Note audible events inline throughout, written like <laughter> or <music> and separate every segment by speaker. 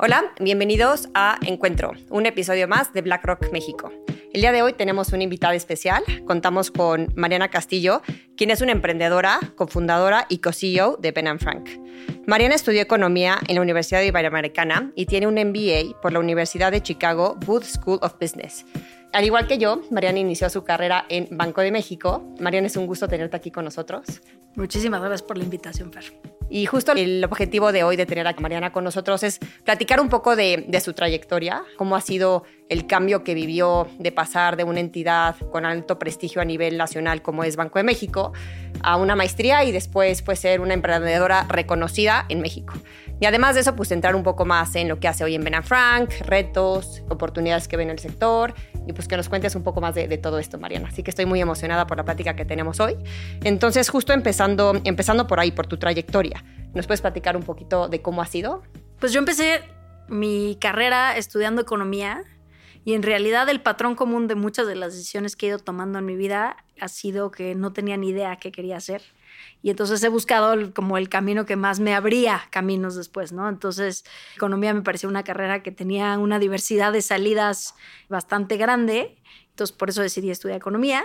Speaker 1: Hola, bienvenidos a Encuentro, un episodio más de BlackRock México. El día de hoy tenemos una invitada especial. Contamos con Mariana Castillo, quien es una emprendedora, cofundadora y co-CEO de Ben Frank. Mariana estudió economía en la Universidad Iberoamericana y tiene un MBA por la Universidad de Chicago Booth School of Business. Al igual que yo, Mariana inició su carrera en Banco de México. Mariana, es un gusto tenerte aquí con nosotros.
Speaker 2: Muchísimas gracias por la invitación, Fer.
Speaker 1: Y justo el objetivo de hoy de tener a Mariana con nosotros es platicar un poco de, su trayectoria, cómo ha sido el cambio que vivió de pasar de una entidad con alto prestigio a nivel nacional como es Banco de México a una maestría y después pues ser una emprendedora reconocida en México. Y además de eso, pues entrar un poco más en lo que hace hoy en Ben Frank, retos, oportunidades que ve en el sector y pues que nos cuentes un poco más de, de, todo esto, Mariana. Así que estoy muy emocionada por la plática que tenemos hoy. Entonces, justo empezando, empezando por ahí, por tu trayectoria, ¿nos puedes platicar un poquito de cómo ha sido?
Speaker 2: Pues yo empecé mi carrera estudiando economía y en realidad el patrón común de muchas de las decisiones que he ido tomando en mi vida ha sido que no tenía ni idea qué quería hacer y entonces he buscado como el camino que más me abría caminos después, ¿no? Entonces, economía me pareció una carrera que tenía una diversidad de salidas bastante grande, entonces por eso decidí estudiar economía.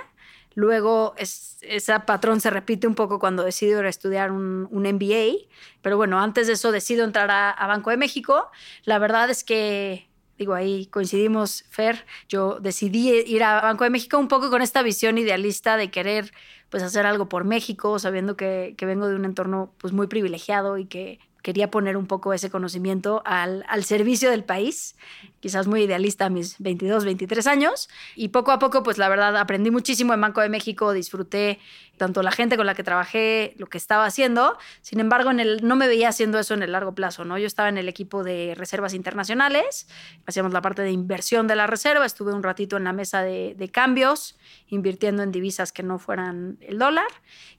Speaker 2: Luego, es, ese patrón se repite un poco cuando decido estudiar un, un, MBA, pero bueno, antes de eso decido entrar a, a Banco de México. La verdad es que digo, ahí coincidimos, Fer, yo decidí ir a Banco de México un poco con esta visión idealista de querer pues hacer algo por México, sabiendo que, que vengo de un entorno pues muy privilegiado y que quería poner un poco ese conocimiento al, al, servicio del país, quizás muy idealista a mis 22, 23 años, y poco a poco, pues la verdad, aprendí muchísimo en Banco de México, disfruté tanto la gente con la que trabajé, lo que estaba haciendo, sin embargo, en el, no me veía haciendo eso en el largo plazo, ¿no? Yo estaba en el equipo de reservas internacionales, hacíamos la parte de inversión de la reserva, estuve un ratito en la mesa de, de cambios, invirtiendo en divisas que no fueran el dólar,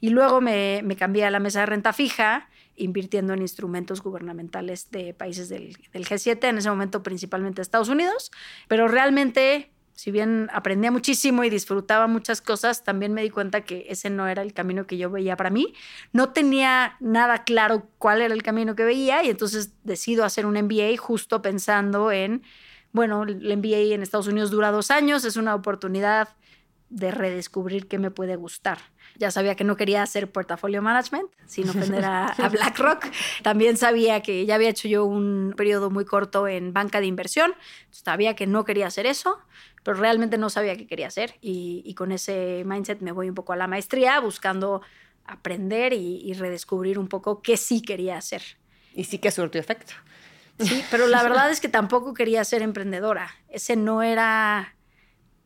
Speaker 2: y luego me, me cambié a la mesa de renta fija, invirtiendo en instrumentos gubernamentales de países del, G7, en ese momento principalmente Estados Unidos, pero realmente, si bien aprendía muchísimo y disfrutaba muchas cosas, también me di cuenta que ese no era el camino que yo veía para mí. No tenía nada claro cuál era el camino que veía y entonces decido hacer un MBA justo pensando en, bueno, el MBA en Estados Unidos dura dos años, es una oportunidad de redescubrir qué me puede gustar. Ya sabía que no quería hacer portafolio management, sin ofender <laughs> a, BlackRock. También sabía que ya había hecho yo un periodo muy corto en banca de inversión. Sabía que no quería hacer eso, pero realmente no sabía qué quería hacer. Y, con ese mindset me voy un poco a la maestría, buscando aprender y, y redescubrir un poco qué sí quería hacer.
Speaker 1: Y sí que surtió efecto.
Speaker 2: Sí, pero la verdad es que tampoco quería ser emprendedora. Ese no era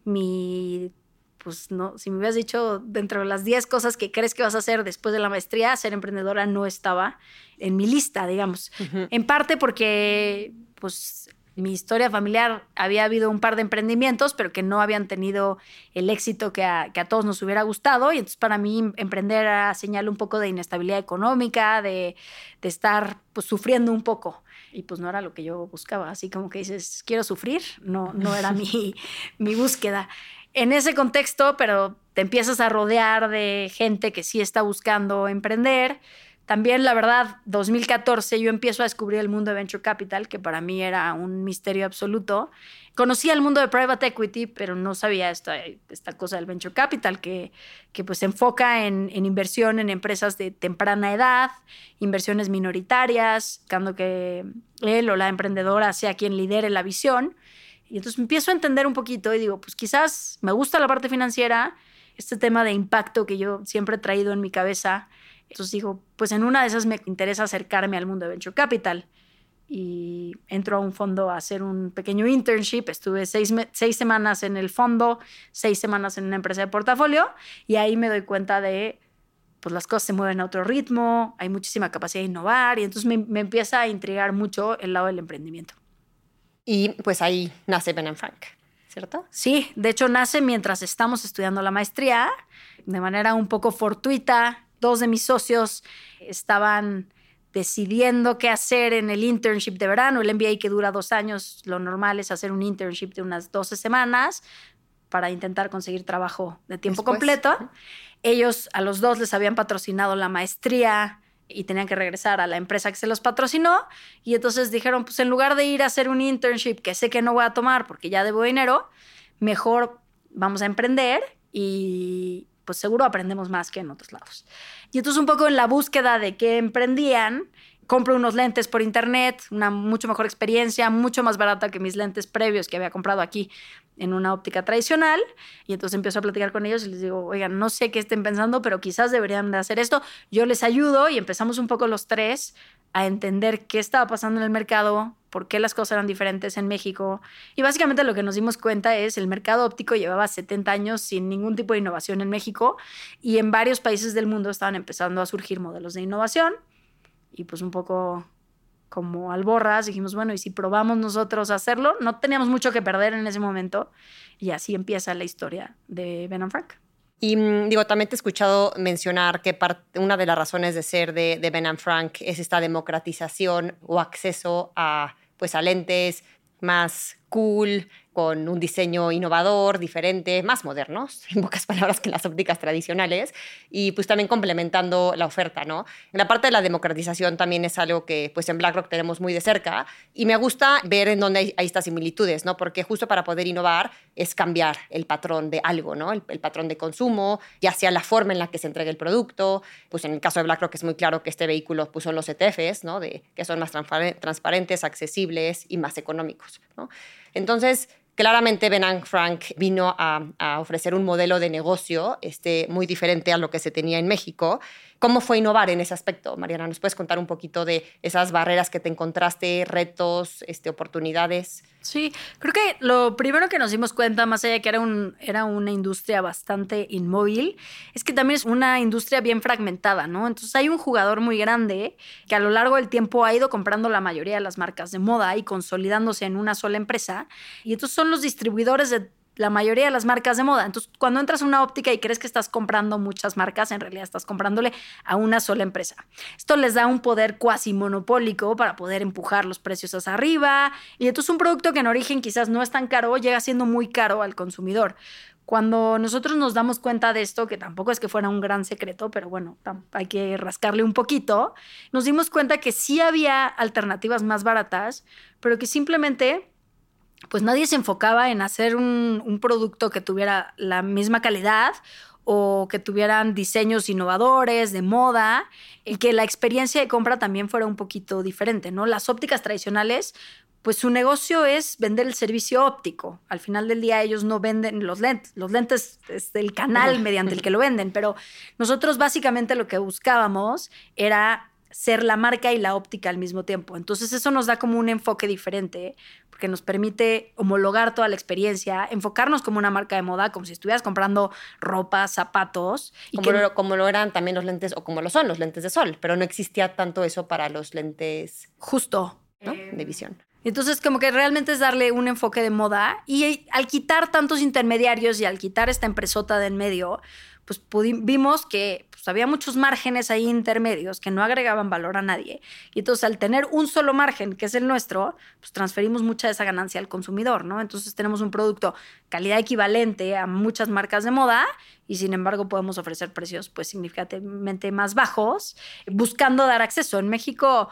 Speaker 2: mi pues no, si me hubieras dicho dentro de las 10 cosas que crees que vas a hacer después de la maestría, ser emprendedora no estaba en mi lista, digamos. En parte porque, pues, mi historia familiar había habido un par de emprendimientos, pero que no habían tenido el éxito que a, que a todos nos hubiera gustado. Y entonces para mí emprender era señal un poco de inestabilidad económica, de, de estar pues, sufriendo un poco y pues no era lo que yo buscaba. Así como que dices, quiero sufrir, no, no era <laughs> mi, mi búsqueda en ese contexto, pero te empiezas a rodear de gente que sí está buscando emprender. También, la verdad, 2014 yo empiezo a descubrir el mundo de Venture Capital, que para mí era un misterio absoluto. Conocía el mundo de Private Equity, pero no sabía esta, esta cosa del Venture Capital, que, que pues se enfoca en, en, inversión en empresas de temprana edad, inversiones minoritarias, buscando que él o la emprendedora sea quien lidere la visión. Y entonces empiezo a entender un poquito y digo, pues quizás me gusta la parte financiera, este tema de impacto que yo siempre he traído en mi cabeza. Entonces digo, pues en una de esas me interesa acercarme al mundo de Venture Capital. Y entro a un fondo a hacer un pequeño internship. Estuve seis, seis semanas en el fondo, seis semanas en una empresa de portafolio. Y ahí me doy cuenta de, pues las cosas se mueven a otro ritmo, hay muchísima capacidad de innovar. Y entonces me, me empieza a intrigar mucho el lado del emprendimiento.
Speaker 1: Y pues ahí nace Ben Frank, ¿cierto?
Speaker 2: Sí, de hecho nace mientras estamos estudiando la maestría, de manera un poco fortuita. Dos de mis socios estaban decidiendo qué hacer en el internship de verano, el MBA que dura dos años, lo normal es hacer un internship de unas 12 semanas para intentar conseguir trabajo de tiempo completo. Ellos a los dos les habían patrocinado la maestría y tenían que regresar a la empresa que se los patrocinó. Y entonces dijeron, pues en lugar de ir a hacer un internship que sé que no voy a tomar porque ya debo dinero, mejor vamos a emprender y pues seguro aprendemos más que en otros lados. Y entonces un poco en la búsqueda de qué emprendían, compro unos lentes por internet, una mucho mejor experiencia, mucho más barata que mis lentes previos que había comprado aquí en una óptica tradicional. Y entonces empiezo a platicar con ellos y les digo, oigan, no sé qué estén pensando, pero quizás deberían de hacer esto. Yo les ayudo y empezamos un poco los tres a entender qué estaba pasando en el mercado, por qué las cosas eran diferentes en México. Y básicamente lo que nos dimos cuenta es el mercado óptico llevaba 70 años sin ningún tipo de innovación en México y en varios países del mundo estaban empezando a surgir modelos de innovación y pues un poco como alborras dijimos, bueno, ¿y si probamos nosotros hacerlo? No teníamos mucho que perder en ese momento y así empieza la historia de Ben Frank.
Speaker 1: Y mm, digo, también te he escuchado mencionar que una de las razones de ser de, de Ben Frank es esta democratización o acceso a, pues, a lentes más cool, con un diseño innovador, diferente, más modernos, <laughs> en pocas palabras que las ópticas tradicionales, y pues también complementando la oferta, ¿no? La parte de la democratización también es algo que pues en BlackRock tenemos muy de cerca y me gusta ver en dónde hay, estas similitudes, ¿no? Porque justo para poder innovar es cambiar el patrón de algo, ¿no? El, patrón de consumo, ya sea la forma en la que se entrega el producto, pues en el caso de BlackRock es muy claro que este vehículo pues son los ETFs, ¿no? De, que son más transparentes, accesibles y más económicos, ¿no? Entonces, Claramente Ben Frank vino a, ofrecer un modelo de negocio este, muy diferente a lo que se tenía en México ¿Cómo fue innovar en ese aspecto, Mariana? ¿Nos puedes contar un poquito de esas barreras que te encontraste, retos, este, oportunidades?
Speaker 2: Sí, creo que lo primero que nos dimos cuenta, más allá de que era, era una industria bastante inmóvil, es que también es una industria bien fragmentada, ¿no? Entonces hay un jugador muy grande que a lo largo del tiempo ha ido comprando la mayoría de las marcas de moda y consolidándose en una sola empresa. Y estos son los distribuidores de la mayoría de las marcas de moda. Entonces, cuando entras a una óptica y crees que estás comprando muchas marcas, en realidad estás comprándole a una sola empresa. Esto les da un poder cuasi monopólico para poder empujar los precios hacia arriba. Y entonces un producto que en origen quizás no es tan caro, llega siendo muy caro al consumidor. Cuando nosotros nos damos cuenta de esto, que tampoco es que fuera un gran secreto, pero bueno, hay que rascarle un poquito, nos dimos cuenta que sí había alternativas más baratas, pero que simplemente pues nadie se enfocaba en hacer un, producto que tuviera la misma calidad o que tuvieran diseños innovadores, de moda, y que la experiencia de compra también fuera un poquito diferente, ¿no? Las ópticas tradicionales, pues su negocio es vender el servicio óptico. Al final del día ellos no venden los lentes, los lentes es el canal mediante el que lo <laughs> venden, pero nosotros básicamente lo que buscábamos era ser la marca y la óptica al mismo tiempo. Entonces eso nos da como un enfoque diferente, porque nos permite homologar toda la experiencia, enfocarnos como una marca de moda, como si estuvieras comprando ropa, zapatos.
Speaker 1: Y como, lo, como lo eran también los lentes, o como lo son los lentes de sol, pero no existía tanto eso para los lentes...
Speaker 2: Justo.
Speaker 1: De visión.
Speaker 2: Entonces, como que realmente es darle un enfoque de moda y al quitar tantos intermediarios y al quitar esta empresota de en medio, pues vimos que pues, había muchos márgenes ahí intermedios que no agregaban valor a nadie. Y entonces al tener un solo margen, que es el nuestro, pues transferimos mucha de esa ganancia al consumidor, ¿no? Entonces tenemos un producto calidad equivalente a muchas marcas de moda y sin embargo podemos ofrecer precios pues significativamente más bajos, buscando dar acceso. En México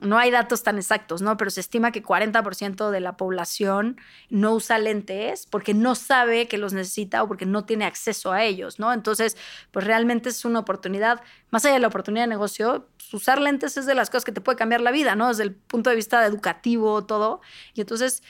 Speaker 2: no hay datos tan exactos, ¿no? Pero se estima que 40% de la población no usa lentes porque no sabe que los necesita o porque no tiene acceso a ellos, ¿no? Entonces, pues realmente es una oportunidad, más allá de la oportunidad de negocio, pues usar lentes es de las cosas que te puede cambiar la vida, ¿no? Desde el punto de vista educativo, todo. Y entonces,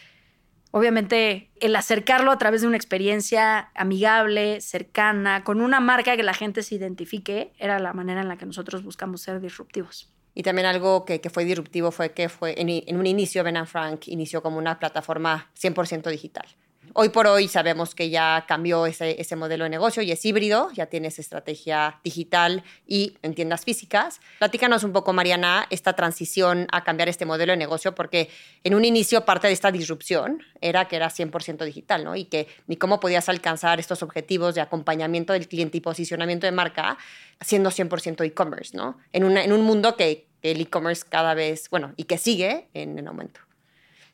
Speaker 2: obviamente, el acercarlo a través de una experiencia amigable, cercana, con una marca que la gente se identifique, era la manera en la que nosotros buscamos ser disruptivos.
Speaker 1: Y también algo que, fue disruptivo fue que fue en, un inicio Ben Frank inició como una plataforma 100% digital. Hoy por hoy sabemos que ya cambió ese, ese, modelo de negocio y es híbrido, ya tienes estrategia digital y en tiendas físicas. Platícanos un poco, Mariana, esta transición a cambiar este modelo de negocio, porque en un inicio parte de esta disrupción era que era 100% digital, ¿no? Y que ni cómo podías alcanzar estos objetivos de acompañamiento del cliente y posicionamiento de marca siendo 100% e-commerce, ¿no? En, en un mundo que, el e-commerce cada vez, bueno, y que sigue en, en aumento.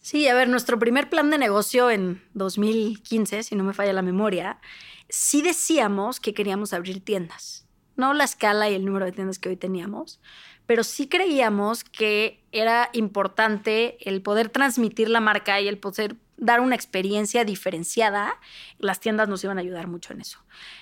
Speaker 2: Sí, a ver, nuestro primer plan de negocio en 2015, si no me falla la memoria, sí decíamos que queríamos abrir tiendas. no la escala y el número de tiendas que hoy teníamos, pero sí creíamos que era importante el poder transmitir la marca y el poder dar una experiencia diferenciada, las tiendas nos iban a ayudar mucho en eso.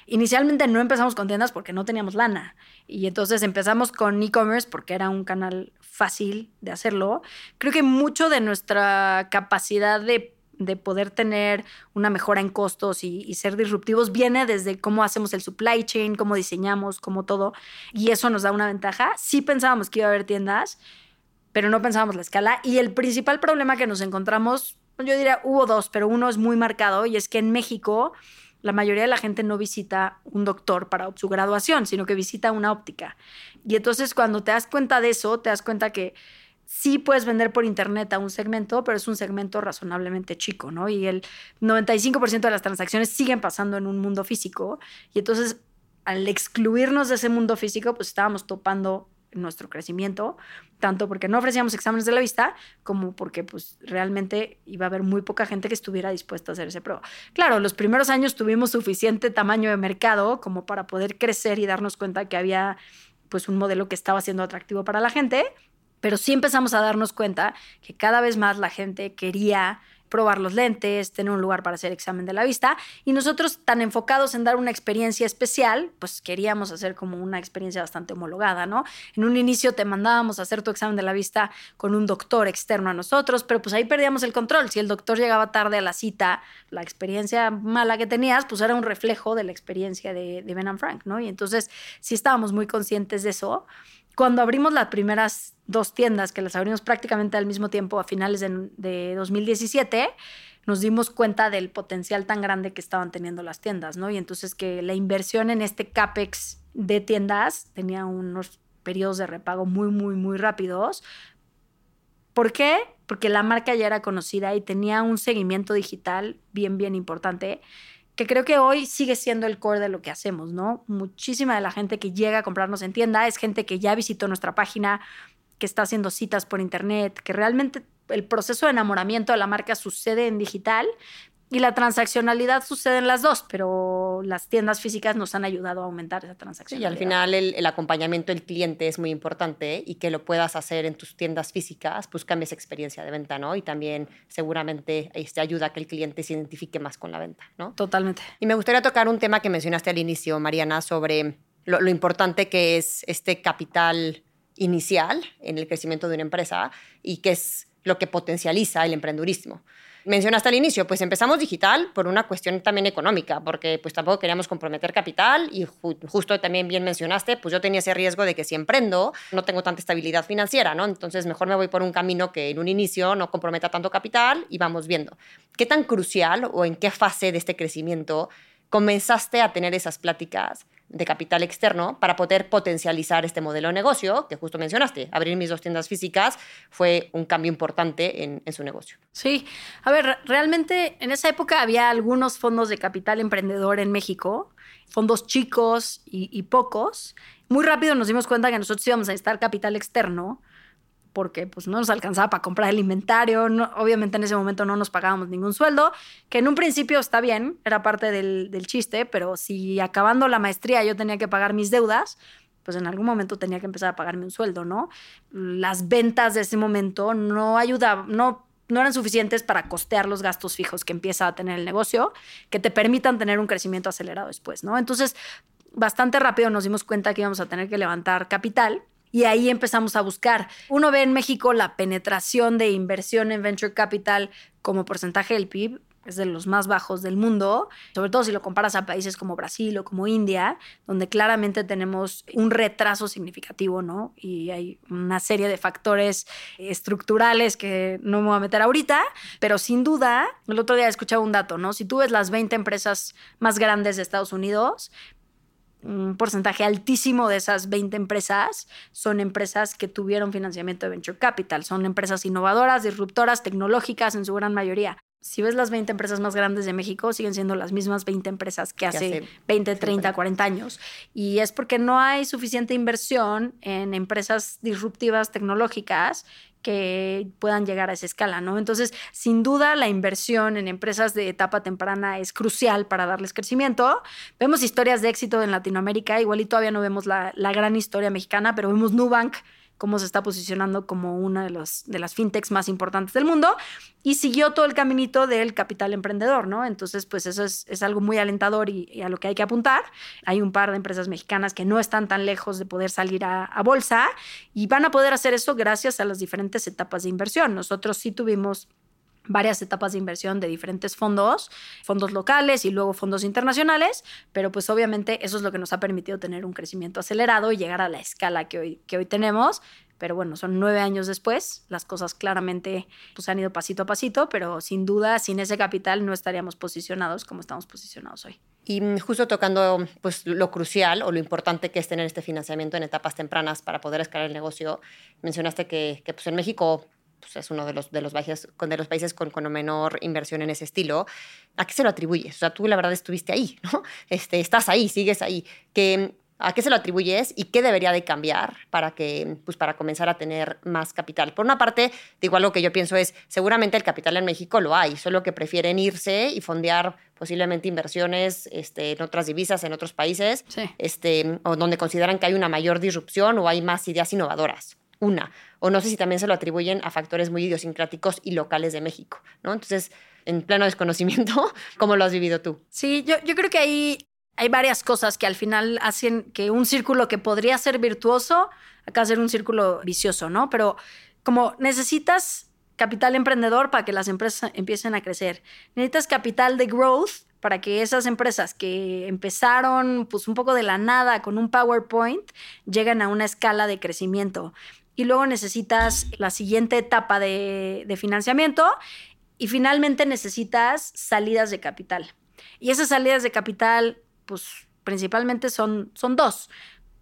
Speaker 2: Inicialmente no empezamos con tiendas porque no teníamos lana y entonces empezamos con e-commerce porque era un canal fácil de hacerlo. Creo que mucho de nuestra capacidad de de poder tener una mejora en costos y, ser disruptivos viene desde cómo hacemos el supply chain, cómo diseñamos, cómo todo. Y eso nos da una ventaja. Sí pensábamos que iba a haber tiendas, pero no pensábamos la escala. Y el principal problema que nos encontramos yo diría, hubo dos, pero uno es muy marcado y es que en México la mayoría de la gente no visita un doctor para su graduación, sino que visita una óptica. Y entonces cuando te das cuenta de eso, te das cuenta que sí puedes vender por internet a un segmento, pero es un segmento razonablemente chico, ¿no? Y el 95% de las transacciones siguen pasando en un mundo físico. Y entonces, al excluirnos de ese mundo físico, pues estábamos topando nuestro crecimiento, tanto porque no ofrecíamos exámenes de la vista, como porque pues realmente iba a haber muy poca gente que estuviera dispuesta a hacer ese prueba. Claro, los primeros años tuvimos suficiente tamaño de mercado como para poder crecer y darnos cuenta que había pues un modelo que estaba siendo atractivo para la gente, pero sí empezamos a darnos cuenta que cada vez más la gente quería probar los lentes, tener un lugar para hacer examen de la vista. Y nosotros, tan enfocados en dar una experiencia especial, pues queríamos hacer como una experiencia bastante homologada, ¿no? En un inicio te mandábamos a hacer tu examen de la vista con un doctor externo a nosotros, pero pues ahí perdíamos el control. Si el doctor llegaba tarde a la cita, la experiencia mala que tenías, pues era un reflejo de la experiencia de, de Ben Frank, ¿no? Y entonces sí estábamos muy conscientes de eso cuando abrimos las primeras dos tiendas, que las abrimos prácticamente al mismo tiempo a finales de, 2017, nos dimos cuenta del potencial tan grande que estaban teniendo las tiendas, ¿no? Y entonces que la inversión en este CAPEX de tiendas tenía unos periodos de repago muy, muy, muy rápidos. ¿Por qué? Porque la marca ya era conocida y tenía un seguimiento digital bien, bien importante que creo que hoy sigue siendo el core de lo que hacemos, ¿no? Muchísima de la gente que llega a comprarnos en tienda es gente que ya visitó nuestra página, que está haciendo citas por internet, que realmente el proceso de enamoramiento de la marca sucede en digital, y la transaccionalidad sucede en las dos, pero las tiendas físicas nos han ayudado a aumentar esa transaccionalidad.
Speaker 1: y al final el, acompañamiento del cliente es muy importante y que lo puedas hacer en tus tiendas físicas, pues cambia esa experiencia de venta, ¿no? Y también seguramente te este, ayuda a que el cliente se identifique más con la venta, ¿no?
Speaker 2: Totalmente.
Speaker 1: Y me gustaría tocar un tema que mencionaste al inicio, Mariana, sobre lo, lo importante que es este capital inicial en el crecimiento de una empresa y que es lo que potencializa el emprendurismo mencionaste al inicio, pues empezamos digital por una cuestión también económica, porque pues tampoco queríamos comprometer capital y justo también bien mencionaste, pues yo tenía ese riesgo de que si emprendo no tengo tanta estabilidad financiera, ¿no? Entonces mejor me voy por un camino que en un inicio no comprometa tanto capital y vamos viendo. ¿Qué tan crucial o en qué fase de este crecimiento comenzaste a tener esas pláticas de capital externo para poder potencializar este modelo de negocio que justo mencionaste. Abrir mis dos tiendas físicas fue un cambio importante en, su negocio.
Speaker 2: Sí, a ver, realmente en esa época había algunos fondos de capital emprendedor en México, fondos chicos y, y pocos. Muy rápido nos dimos cuenta que nosotros íbamos a necesitar capital externo porque pues no nos alcanzaba para comprar el inventario, obviamente en ese momento no nos pagábamos ningún sueldo, que en un principio está bien, era parte del, del chiste, pero si acabando la maestría yo tenía que pagar mis deudas, pues en algún momento tenía que empezar a pagarme un sueldo, ¿no? Las ventas de ese momento no ayudaban, no no eran suficientes para costear los gastos fijos que empieza a tener el negocio, que te permitan tener un crecimiento acelerado después, ¿no? Entonces, bastante rápido nos dimos cuenta que íbamos a tener que levantar capital y ahí empezamos a buscar. Uno ve en México la penetración de inversión en venture capital como porcentaje del PIB es de los más bajos del mundo, sobre todo si lo comparas a países como Brasil o como India, donde claramente tenemos un retraso significativo, ¿no? Y hay una serie de factores estructurales que no me voy a meter ahorita, pero sin duda, el otro día escuchaba un dato, ¿no? Si tú ves las 20 empresas más grandes de Estados Unidos, un porcentaje altísimo de esas 20 empresas son empresas que tuvieron financiamiento de venture capital, son empresas innovadoras, disruptoras, tecnológicas en su gran mayoría. Si ves las 20 empresas más grandes de México, siguen siendo las mismas 20 empresas que hace, 20, 30, 40 años. Y es porque no hay suficiente inversión en empresas disruptivas tecnológicas que puedan llegar a esa escala, ¿no? Entonces, sin duda, la inversión en empresas de etapa temprana es crucial para darles crecimiento. Vemos historias de éxito en Latinoamérica, igual y todavía no vemos la, la gran historia mexicana, pero vemos Nubank cómo se está posicionando como una de, de las fintechs más importantes del mundo y siguió todo el caminito del capital emprendedor, ¿no? Entonces, pues eso es, es algo muy alentador y, a lo que hay que apuntar. Hay un par de empresas mexicanas que no están tan lejos de poder salir a, a bolsa y van a poder hacer eso gracias a las diferentes etapas de inversión. Nosotros sí tuvimos varias etapas de inversión de diferentes fondos, fondos locales y luego fondos internacionales, pero pues obviamente eso es lo que nos ha permitido tener un crecimiento acelerado y llegar a la escala que hoy, que hoy tenemos. Pero bueno, son nueve años después, las cosas claramente pues, han ido pasito a pasito, pero sin duda sin ese capital no estaríamos posicionados como estamos posicionados hoy.
Speaker 1: Y justo tocando pues, lo crucial o lo importante que es tener este financiamiento en etapas tempranas para poder escalar el negocio, mencionaste que, que pues, en México pues, es uno de los, de los, países, de los países con, con, menor inversión en ese estilo. ¿A qué se lo atribuyes? O sea, tú la verdad estuviste ahí, ¿no? <laughs> Este, estás ahí, sigues ahí. ¿Qué, ¿A qué se lo atribuyes y qué debería de cambiar para, que, pues, para comenzar a tener más capital? Por una parte, digo, algo que yo pienso es, seguramente el capital en México lo hay, solo que prefieren irse y fondear posiblemente inversiones este, en otras divisas, en otros países, este, o donde consideran que hay una mayor disrupción o hay más ideas innovadoras una. O no sé si también se lo atribuyen a factores muy idiosincráticos y locales de México, ¿no? Entonces, en pleno desconocimiento, <laughs> ¿cómo lo has vivido tú?
Speaker 2: Sí, yo, yo creo que hay varias cosas que al final hacen que un círculo que podría ser virtuoso, acá ser un círculo vicioso, ¿no? Pero como necesitas capital emprendedor para que las empresas empiecen a crecer, necesitas capital de growth para que esas empresas que empezaron pues un poco de la nada con un PowerPoint lleguen a una escala de crecimiento y luego necesitas la siguiente etapa de, financiamiento y finalmente necesitas salidas de capital. Y esas salidas de capital, pues principalmente son, son dos.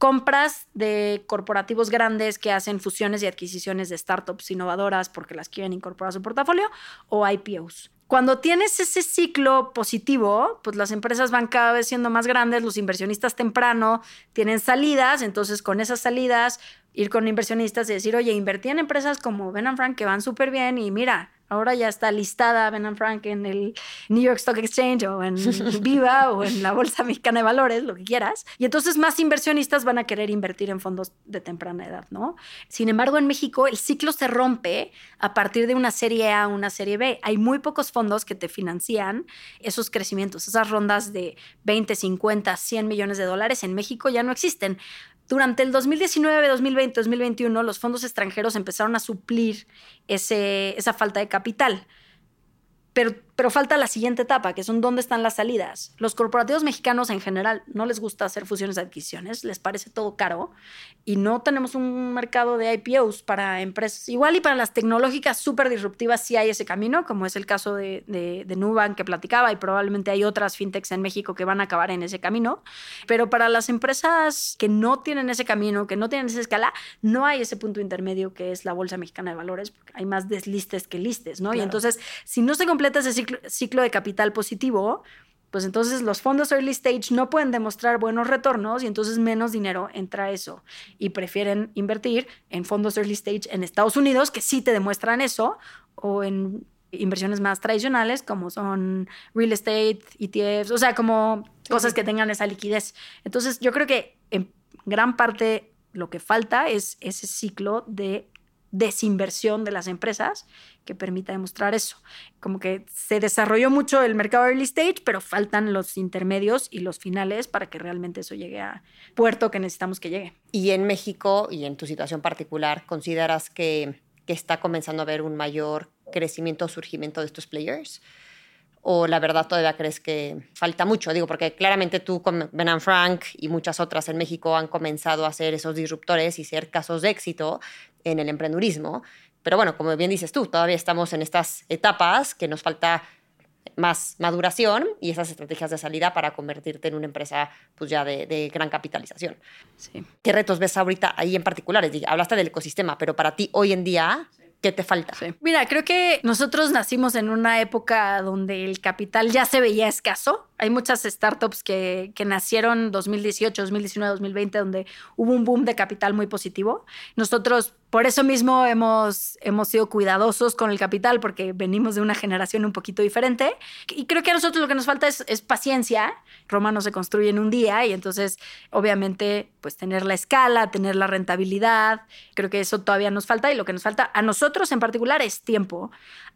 Speaker 2: Compras de corporativos grandes que hacen fusiones y adquisiciones de startups innovadoras porque las quieren incorporar a su portafolio o IPOs. Cuando tienes ese ciclo positivo, pues las empresas van cada vez siendo más grandes, los inversionistas temprano tienen salidas, entonces con esas salidas ir con inversionistas y decir, oye, invertí en empresas como Ben Frank que van súper bien y mira, Ahora ya está listada Ben Frank en el New York Stock Exchange o en <laughs> Viva o en la Bolsa Mexicana de Valores, lo que quieras. Y entonces más inversionistas van a querer invertir en fondos de temprana edad, ¿no? Sin embargo, en México el ciclo se rompe a partir de una serie A a una serie B. Hay muy pocos fondos que te financian esos crecimientos, esas rondas de 20, 50, 100 millones de dólares en México ya no existen. Durante el 2019, 2020, 2021, los fondos extranjeros empezaron a suplir ese, esa falta de capital. Pero, pero falta la siguiente etapa, que son dónde están las salidas. Los corporativos mexicanos en general no les gusta hacer fusiones de adquisiciones, les parece todo caro y no tenemos un mercado de IPOs para empresas. Igual y para las tecnológicas súper disruptivas sí hay ese camino, como es el caso de, de, de, Nubank que platicaba y probablemente hay otras fintechs en México que van a acabar en ese camino. Pero para las empresas que no tienen ese camino, que no tienen esa escala, no hay ese punto intermedio que es la Bolsa Mexicana de Valores, porque hay más deslistes que listes, ¿no? Y entonces, si no se completa ese ciclo, ciclo de capital positivo, pues entonces los fondos early stage no pueden demostrar buenos retornos y entonces menos dinero entra a eso. Y prefieren invertir en fondos early stage en Estados Unidos que sí te demuestran eso o en inversiones más tradicionales como son real estate, ETFs, o sea, como cosas que tengan esa liquidez. Entonces yo creo que en gran parte lo que falta es ese ciclo de desinversión de las empresas que permita demostrar eso. Como que se desarrolló mucho el mercado early stage, pero faltan los intermedios y los finales para que realmente eso llegue a puerto que necesitamos que llegue.
Speaker 1: Y en México y en tu situación particular, ¿consideras que, está comenzando a haber un mayor crecimiento o surgimiento de estos players? o la verdad todavía crees que falta mucho? Digo, porque claramente tú con Ben Frank y muchas otras en México han comenzado a ser esos disruptores y ser casos de éxito en el emprendurismo. Pero bueno, como bien dices tú, todavía estamos en estas etapas que nos falta más maduración y esas estrategias de salida para convertirte en una empresa pues ya de, gran capitalización. Sí. ¿Qué retos ves ahorita ahí en particular? Hablaste del ecosistema, pero para ti hoy en día, ¿Qué te falta?
Speaker 2: Mira, creo que nosotros nacimos en una época donde el capital ya se veía escaso. Hay muchas startups que, que nacieron 2018, 2019, 2020, donde hubo un boom de capital muy positivo. Nosotros por eso mismo hemos, hemos sido cuidadosos con el capital porque venimos de una generación un poquito diferente. Y creo que a nosotros lo que nos falta es, es paciencia. Roma no se construye en un día y entonces obviamente pues tener la escala, tener la rentabilidad. Creo que eso todavía nos falta y lo que nos falta a nosotros en particular es tiempo.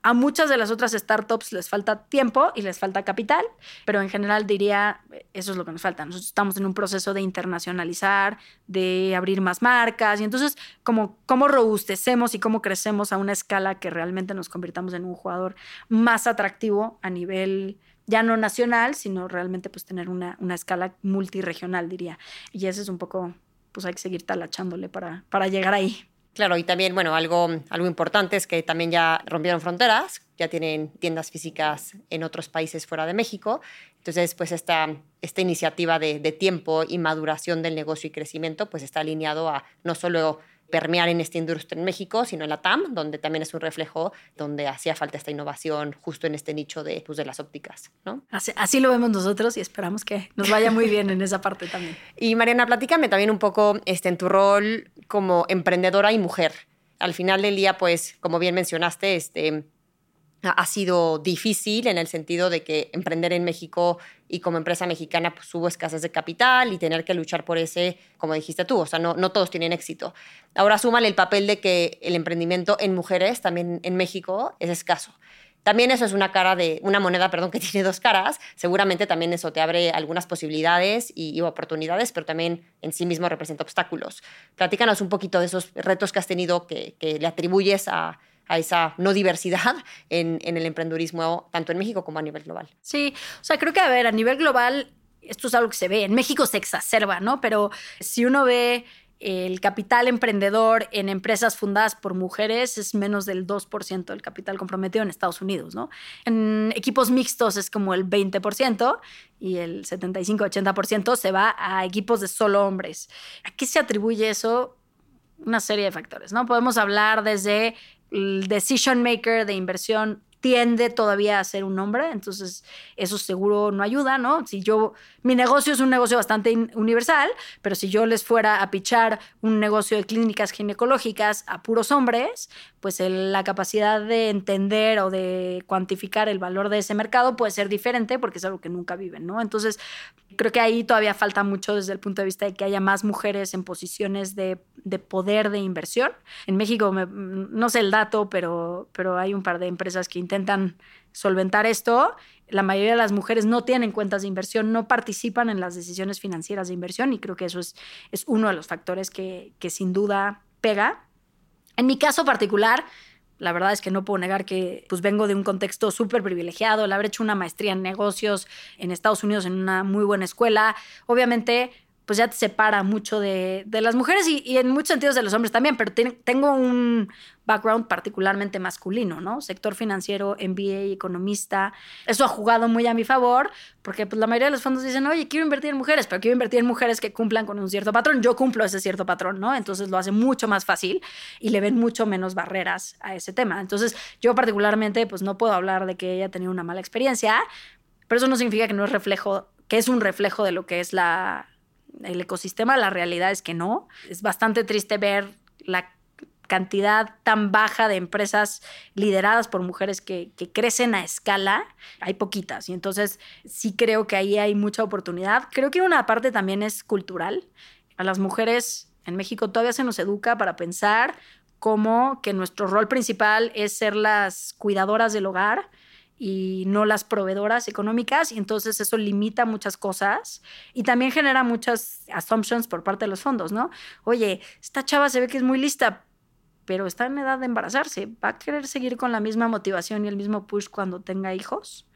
Speaker 2: A muchas de las otras startups les falta tiempo y les falta capital, pero en general diría, eso es lo que nos falta. Nosotros estamos en un proceso de internacionalizar, de abrir más marcas y entonces como cómo robustecemos y cómo crecemos a una escala que realmente nos convirtamos en un jugador más atractivo a nivel ya no nacional, sino realmente pues tener una, una escala multiregional, diría. Y ese es un poco, pues hay que seguir talachándole para, para llegar ahí.
Speaker 1: Claro, y también, bueno, algo, algo importante es que también ya rompieron fronteras, ya tienen tiendas físicas en otros países fuera de México. Entonces, pues esta, esta iniciativa de, de tiempo y maduración del negocio y crecimiento, pues está alineado a no solo permear en esta industria en México, sino en la TAM, donde también es un reflejo donde hacía falta esta innovación justo en este nicho de, pues, de las ópticas. ¿no?
Speaker 2: Así, así, lo vemos nosotros y esperamos que nos vaya muy bien en esa parte también. <laughs>
Speaker 1: Y Mariana, platícame también un poco este, en tu rol como emprendedora y mujer. Al final del día, pues, como bien mencionaste, este, ha sido difícil en el sentido de que emprender en México y como empresa mexicana pues hubo escasez de capital y tener que luchar por ese, como dijiste tú, o sea, no, no todos tienen éxito. Ahora súmale el papel de que el emprendimiento en mujeres también en México es escaso. También eso es una cara de una moneda, perdón, que <laughs> tiene dos caras. Seguramente también eso te abre algunas posibilidades y, oportunidades, pero también en sí mismo representa obstáculos. Platícanos un poquito de esos retos que has tenido que le atribuyes a, a esa no diversidad en, en, el emprendurismo, tanto en México como a nivel global.
Speaker 2: Sí, o sea, creo que, a ver, a nivel global, esto es algo que se ve. En México se exacerba, ¿no? Pero si uno ve el capital emprendedor en empresas fundadas por mujeres es menos del 2% del capital comprometido en Estados Unidos, ¿no? En equipos mixtos es como el 20% y el 75-80% se va a equipos de solo hombres. ¿A qué se atribuye eso? Una serie de factores, ¿no? Podemos hablar desde el decision maker de inversión tiende todavía a ser un hombre, entonces eso seguro no ayuda, ¿no? Si yo, mi negocio es un negocio bastante universal, pero si yo les fuera a pichar un negocio de clínicas ginecológicas a puros hombres, pues el, la capacidad de entender o de cuantificar el valor de ese mercado puede ser diferente porque es algo que nunca viven, ¿no? Entonces, creo que ahí todavía falta mucho desde el punto de vista de que haya más mujeres en posiciones de, de poder de inversión. En México, me, no sé el dato, pero, pero hay un par de empresas que intentan solventar esto. La mayoría de las mujeres no tienen cuentas de inversión, no participan en las decisiones financieras de inversión y creo que eso es, es uno de los factores que, que sin duda pega. En mi caso particular, la verdad es que no puedo negar que pues vengo de un contexto súper privilegiado, el haber hecho una maestría en negocios en Estados Unidos en una muy buena escuela. Obviamente, pues ya te separa mucho de, de las mujeres y, y, en muchos sentidos de los hombres también, pero ten, tengo un background particularmente masculino, ¿no? Sector financiero, MBA, economista. Eso ha jugado muy a mi favor porque pues, la mayoría de los fondos dicen, oye, quiero invertir en mujeres, pero quiero invertir en mujeres que cumplan con un cierto patrón. Yo cumplo ese cierto patrón, ¿no? Entonces lo hace mucho más fácil y le ven mucho menos barreras a ese tema. Entonces yo particularmente pues no puedo hablar de que ella tenido una mala experiencia, pero eso no significa que no es reflejo, que es un reflejo de lo que es la el ecosistema, la realidad es que no. Es bastante triste ver la cantidad tan baja de empresas lideradas por mujeres que, que, crecen a escala, hay poquitas. Y entonces sí creo que ahí hay mucha oportunidad. Creo que una parte también es cultural. A las mujeres en México todavía se nos educa para pensar como que nuestro rol principal es ser las cuidadoras del hogar y no las proveedoras económicas y entonces eso limita muchas cosas y también genera muchas assumptions por parte de los fondos, ¿no? Oye, esta chava se ve que es muy lista, pero está en edad de embarazarse, ¿va a querer seguir con la misma motivación y el mismo push cuando tenga hijos?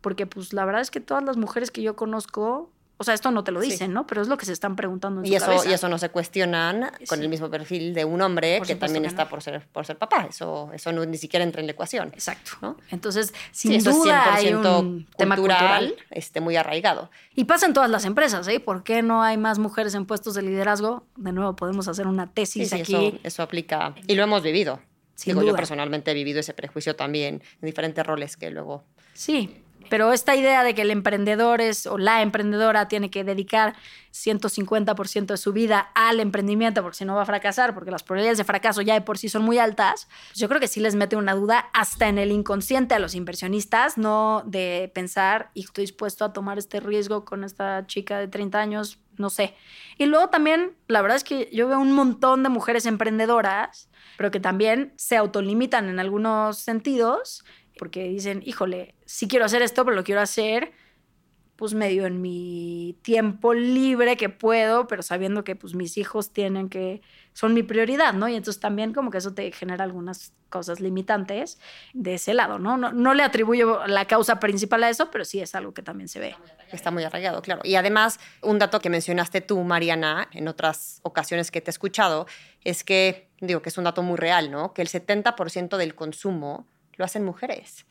Speaker 2: Porque pues la verdad es que todas las mujeres que yo conozco o sea, esto no te lo dicen, sí. ¿no? Pero es lo que se están preguntando en
Speaker 1: y
Speaker 2: su
Speaker 1: eso,
Speaker 2: cabeza.
Speaker 1: Y eso no se cuestionan con el mismo perfil de un hombre por que también que está por, ser, por ser papá. Eso, eso no, ni siquiera entra en la ecuación.
Speaker 2: Exacto. ¿no? Entonces, sin sí, duda hay un
Speaker 1: cultural,
Speaker 2: tema cultural
Speaker 1: este, muy arraigado.
Speaker 2: Y pasa en todas las empresas, ¿eh? ¿Por qué no hay más mujeres en puestos de liderazgo? De nuevo, podemos hacer una tesis aquí.
Speaker 1: Eso, eso aplica. Y lo hemos vivido. Sin Digo, duda. yo personalmente he vivido ese prejuicio también en diferentes roles que luego
Speaker 2: Sí, pero esta idea de que el emprendedor es o la emprendedora tiene que dedicar 150% de su vida al emprendimiento porque si no va a fracasar, porque las probabilidades de fracaso ya de por sí son muy altas, pues yo creo que sí les mete una duda hasta en el inconsciente a los inversionistas, no de pensar, y estoy dispuesto a tomar este riesgo con esta chica de 30 años, no sé. Y luego también, la verdad es que yo veo un montón de mujeres emprendedoras, pero que también se autolimitan en algunos sentidos, porque dicen, híjole, sí quiero hacer esto, pero lo quiero hacer pues medio en mi tiempo libre que puedo, pero sabiendo que pues mis hijos tienen que, son mi prioridad, ¿no? Y entonces también como que eso te genera algunas cosas limitantes de ese lado, ¿no? No, no le atribuyo la causa principal a eso, pero sí es algo que también se ve.
Speaker 1: Está muy arraigado, claro. Y además, un dato que mencionaste tú, Mariana, en otras ocasiones que te he escuchado, es que, digo que es un dato muy real, ¿no? Que el 70% del consumo lo hacen mujeres.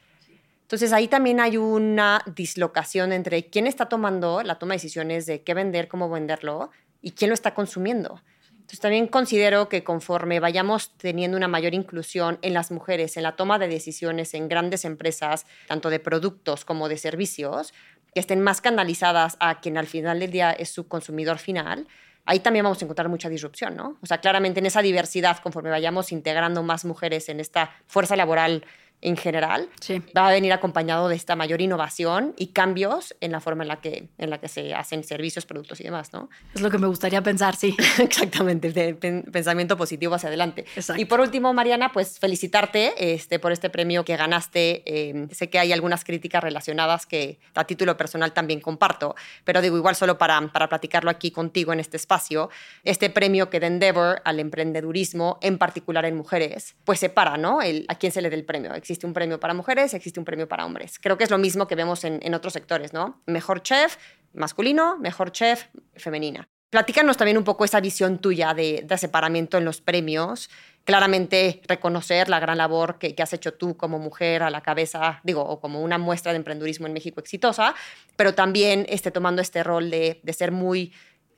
Speaker 1: Entonces ahí también hay una dislocación entre quién está tomando la toma de decisiones de qué vender, cómo venderlo y quién lo está consumiendo. Entonces también considero que conforme vayamos teniendo una mayor inclusión en las mujeres, en la toma de decisiones en grandes empresas, tanto de productos como de servicios, que estén más canalizadas a quien al final del día es su consumidor final, ahí también vamos a encontrar mucha disrupción, ¿no? O sea, claramente en esa diversidad, conforme vayamos integrando más mujeres en esta fuerza laboral en general, va a venir acompañado de esta mayor innovación y cambios en la forma en la que, en la que se hacen servicios, productos y demás, ¿no?
Speaker 2: Es lo que me gustaría pensar, sí. <laughs>
Speaker 1: Exactamente, de pensamiento positivo hacia adelante. Y por último, Mariana, pues felicitarte este, por este premio que ganaste. Eh, sé que hay algunas críticas relacionadas que a título personal también comparto, pero digo igual solo para, para platicarlo aquí contigo en este espacio, este premio que da Endeavor al emprendedurismo, en particular en mujeres, pues separa, ¿no? El, a quién se le dé el premio existe un premio para mujeres, existe un premio para hombres. Creo que es lo mismo que vemos en, otros sectores, ¿no? Mejor chef masculino, mejor chef femenina. Platícanos también un poco esa visión tuya de, separamiento en los premios. Claramente reconocer la gran labor que, que, has hecho tú como mujer a la cabeza, digo, o como una muestra de emprendurismo en México exitosa, pero también este, tomando este rol de, de ser muy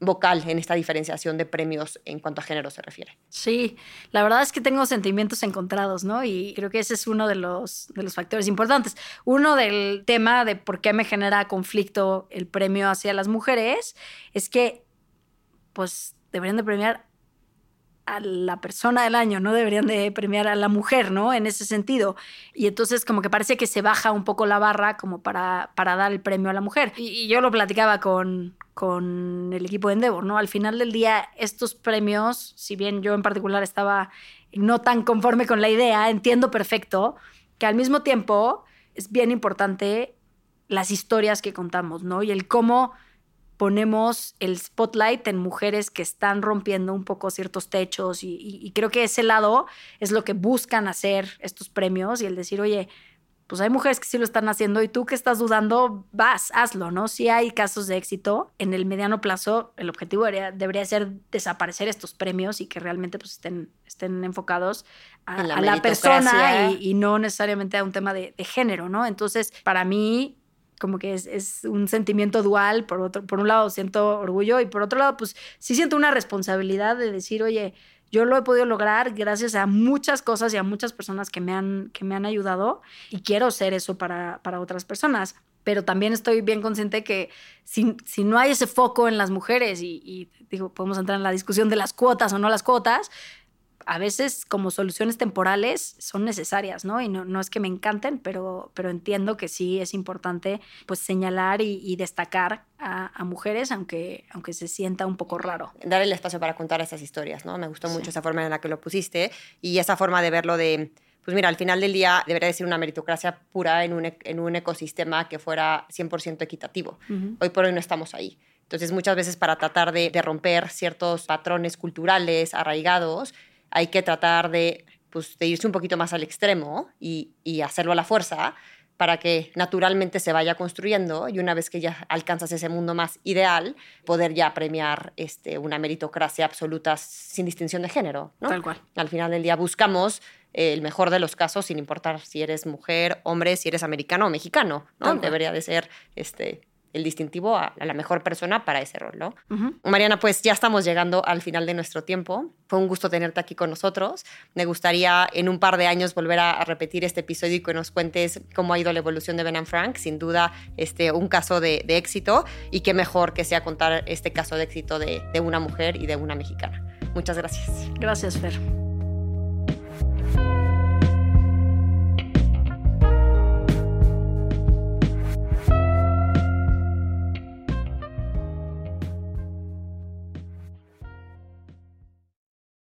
Speaker 1: vocal en esta diferenciación de premios en cuanto a género se refiere.
Speaker 2: Sí, la verdad es que tengo sentimientos encontrados, ¿no? Y creo que ese es uno de los, de los factores importantes. Uno del tema de por qué me genera conflicto el premio hacia las mujeres es que, pues, deberían de premiar a la persona del año, no deberían de premiar a la mujer, ¿no? En ese sentido. Y entonces como que parece que se baja un poco la barra como para, para dar el premio a la mujer. Y, yo lo platicaba con, con el equipo de Endeavor, ¿no? Al final del día, estos premios, si bien yo en particular estaba no tan conforme con la idea, entiendo perfecto que al mismo tiempo es bien importante las historias que contamos, ¿no? Y el cómo ponemos el spotlight en mujeres que están rompiendo un poco ciertos techos y, creo que ese lado es lo que buscan hacer estos premios y el decir, oye, pues hay mujeres que sí lo están haciendo y tú que estás dudando, vas, hazlo, ¿no? Si hay casos de éxito, en el mediano plazo el objetivo debería, ser desaparecer estos premios y que realmente pues estén, estén enfocados a la, persona y, no necesariamente a un tema de, de género, ¿no? Entonces, para mí, como que es, un sentimiento dual, por, otro, por un lado siento orgullo y por otro lado pues sí siento una responsabilidad de decir, oye, yo lo he podido lograr gracias a muchas cosas y a muchas personas que me han, que me han ayudado y quiero ser eso para, para otras personas. Pero también estoy bien consciente que si, si no hay ese foco en las mujeres y, y digo, podemos entrar en la discusión de las cuotas o no las cuotas, a veces como soluciones temporales son necesarias, ¿no? Y no, no es que me encanten, pero, pero entiendo que sí es importante pues señalar y, destacar a, mujeres, aunque, aunque se sienta un poco raro.
Speaker 1: Dar el espacio para contar esas historias, ¿no? Me gustó mucho esa forma en la que lo pusiste y esa forma de verlo de, pues mira, al final del día debería ser una meritocracia pura en un, en un ecosistema que fuera 100% equitativo. Hoy por hoy no estamos ahí. Entonces, muchas veces para tratar de, de romper ciertos patrones culturales arraigados, hay que tratar de, pues, de irse un poquito más al extremo y, hacerlo a la fuerza para que naturalmente se vaya construyendo y una vez que ya alcanzas ese mundo más ideal, poder ya premiar este, una meritocracia absoluta sin distinción de género. ¿no?
Speaker 2: Tal cual.
Speaker 1: Al final del día buscamos el mejor de los casos sin importar si eres mujer, hombre, si eres americano o mexicano. ¿no? Debería de ser este, el distintivo a, la mejor persona para ese rol, ¿no? Mariana, pues ya estamos llegando al final de nuestro tiempo. Fue un gusto tenerte aquí con nosotros. Me gustaría en un par de años volver a, repetir este episodio y que nos cuentes cómo ha ido la evolución de Ben Frank. Sin duda, este, un caso de, éxito y qué mejor que sea contar este caso de éxito de, de una mujer y de una mexicana. Muchas gracias.
Speaker 2: Gracias, Fer.